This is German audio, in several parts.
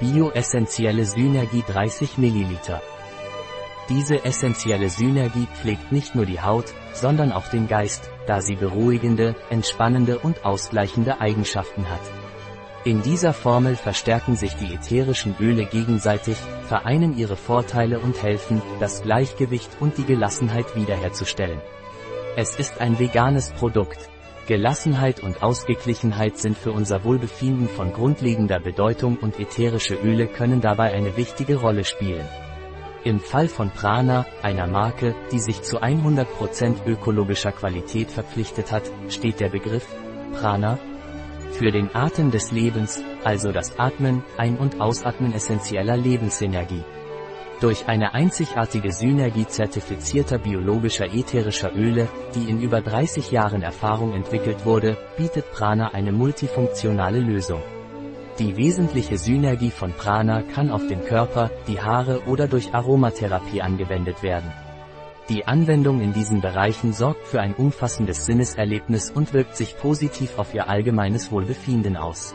Bio-essentielle Synergie 30 ml. Diese essentielle Synergie pflegt nicht nur die Haut, sondern auch den Geist, da sie beruhigende, entspannende und ausgleichende Eigenschaften hat. In dieser Formel verstärken sich die ätherischen Öle gegenseitig, vereinen ihre Vorteile und helfen, das Gleichgewicht und die Gelassenheit wiederherzustellen. Es ist ein veganes Produkt. Gelassenheit und Ausgeglichenheit sind für unser Wohlbefinden von grundlegender Bedeutung und ätherische Öle können dabei eine wichtige Rolle spielen. Im Fall von Prana, einer Marke, die sich zu 100% ökologischer Qualität verpflichtet hat, steht der Begriff Prana für den Atem des Lebens, also das Atmen, Ein- und Ausatmen essentieller Lebensenergie. Durch eine einzigartige Synergie zertifizierter biologischer ätherischer Öle, die in über 30 Jahren Erfahrung entwickelt wurde, bietet Prana eine multifunktionale Lösung. Die wesentliche Synergie von Prana kann auf den Körper, die Haare oder durch Aromatherapie angewendet werden. Die Anwendung in diesen Bereichen sorgt für ein umfassendes Sinneserlebnis und wirkt sich positiv auf Ihr allgemeines Wohlbefinden aus.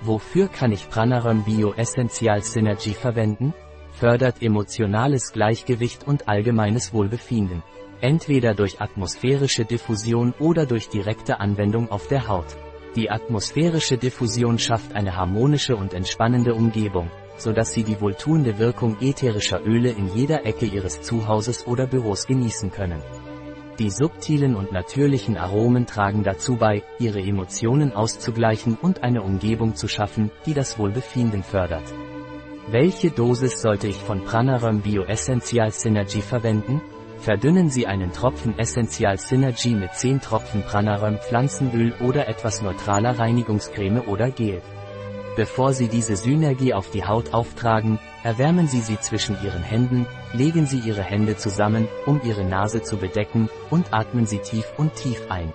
Wofür kann ich Pranarum Bio Essential Synergy verwenden? Fördert emotionales Gleichgewicht und allgemeines Wohlbefinden. Entweder durch atmosphärische Diffusion oder durch direkte Anwendung auf der Haut. Die atmosphärische Diffusion schafft eine harmonische und entspannende Umgebung, so dass Sie die wohltuende Wirkung ätherischer Öle in jeder Ecke Ihres Zuhauses oder Büros genießen können. Die subtilen und natürlichen Aromen tragen dazu bei, Ihre Emotionen auszugleichen und eine Umgebung zu schaffen, die das Wohlbefinden fördert. Welche Dosis sollte ich von Pranarum Bio Essential Synergy verwenden? Verdünnen Sie einen Tropfen Essential Synergy mit 10 Tropfen Pranarum Pflanzenöl oder etwas neutraler Reinigungscreme oder Gel. Bevor Sie diese Synergie auf die Haut auftragen, erwärmen Sie sie zwischen Ihren Händen, legen Sie Ihre Hände zusammen, um Ihre Nase zu bedecken, und atmen Sie tief und tief ein.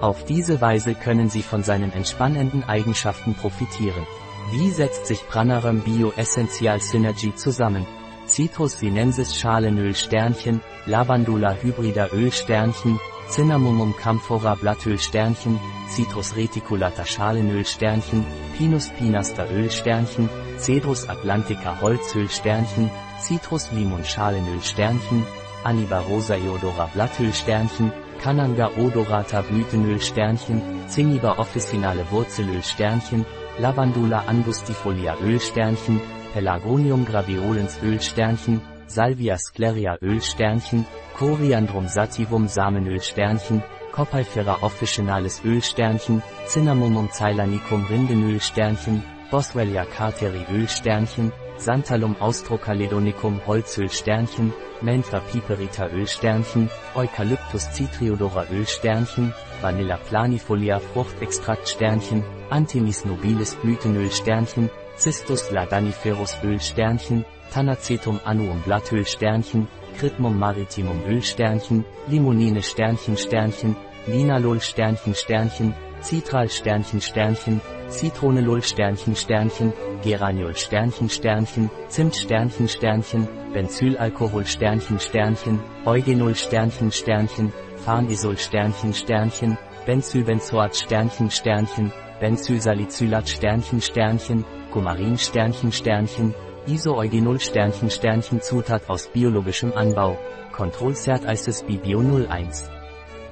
Auf diese Weise können Sie von seinen entspannenden Eigenschaften profitieren. Wie setzt sich Pranarum Bio Essential Synergy zusammen? Citrus sinensis Schalenöl Sternchen, Lavandula hybrida Öl Sternchen, Cinnamomum camphora Blattöl Sternchen, Citrus reticulata Schalenöl Sternchen, Pinus pinaster Öl Sternchen, Cedrus atlantica Holzöl Sternchen, Citrus limon Schalenöl Sternchen, Aniba rosa Eodora Blattöl Sternchen, Cananga odorata Blütenöl Sternchen, Cinniba officinale Wurzelöl Sternchen, Lavandula angustifolia Öl Sternchen, Pelargonium graviolens Öl Sternchen, Salvia scleria Öl Sternchen, Coriandrum sativum Samenöl Sternchen, Copalfera officinalis Öl Sternchen, Cinnamomum ceylanicum Rindenöl Sternchen, Boswellia carteri Öl Sternchen, Santalum austrocaledonicum Holzöl Sternchen, Mentha piperita Öl Sternchen, Eucalyptus citriodora Öl Sternchen, Vanilla planifolia Fruchtextrakt Sternchen, Anthemis nobilis Blütenöl Sternchen, Cistus ladaniferus Öl Sternchen, Thanacetum annuum Blattöl Sternchen, Critmum maritimum Öl Sternchen, Limonine Sternchen Sternchen, Linalol Sternchen Sternchen, Citral Sternchen Sternchen, Zitronelol Sternchen Sternchen, Geraniol Sternchen Sternchen, Zimt Sternchen Sternchen, Benzylalkohol Sternchen Sternchen, Eugenol Sternchen Sternchen, Farnisol Sternchen Sternchen, Benzylbenzoat Sternchen Sternchen, Benzylsalicylat Sternchen Sternchen, Kumarin Sternchen Sternchen, Isoeugenol Sternchen Sternchen Zutat aus biologischem Anbau, Control-Cert ISIS Bio 01.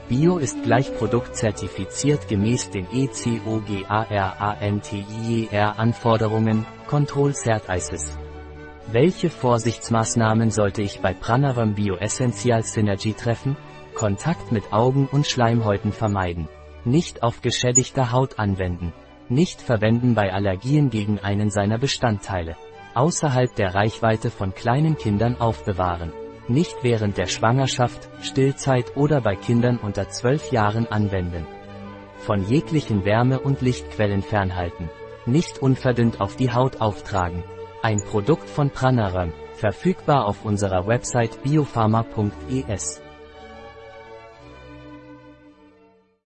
Bio ist gleich Produkt zertifiziert gemäß den ECOGARANTIER Anforderungen, Control-Cert ISIS. Welche Vorsichtsmaßnahmen sollte ich bei Pranarum Bio Essential Synergy treffen? Kontakt mit Augen und Schleimhäuten vermeiden. Nicht auf geschädigter Haut anwenden. Nicht verwenden bei Allergien gegen einen seiner Bestandteile. Außerhalb der Reichweite von kleinen Kindern aufbewahren. Nicht während der Schwangerschaft, Stillzeit oder bei Kindern unter 12 Jahren anwenden. Von jeglichen Wärme- und Lichtquellen fernhalten. Nicht unverdünnt auf die Haut auftragen. Ein Produkt von Pranarum, verfügbar auf unserer Website biopharma.es.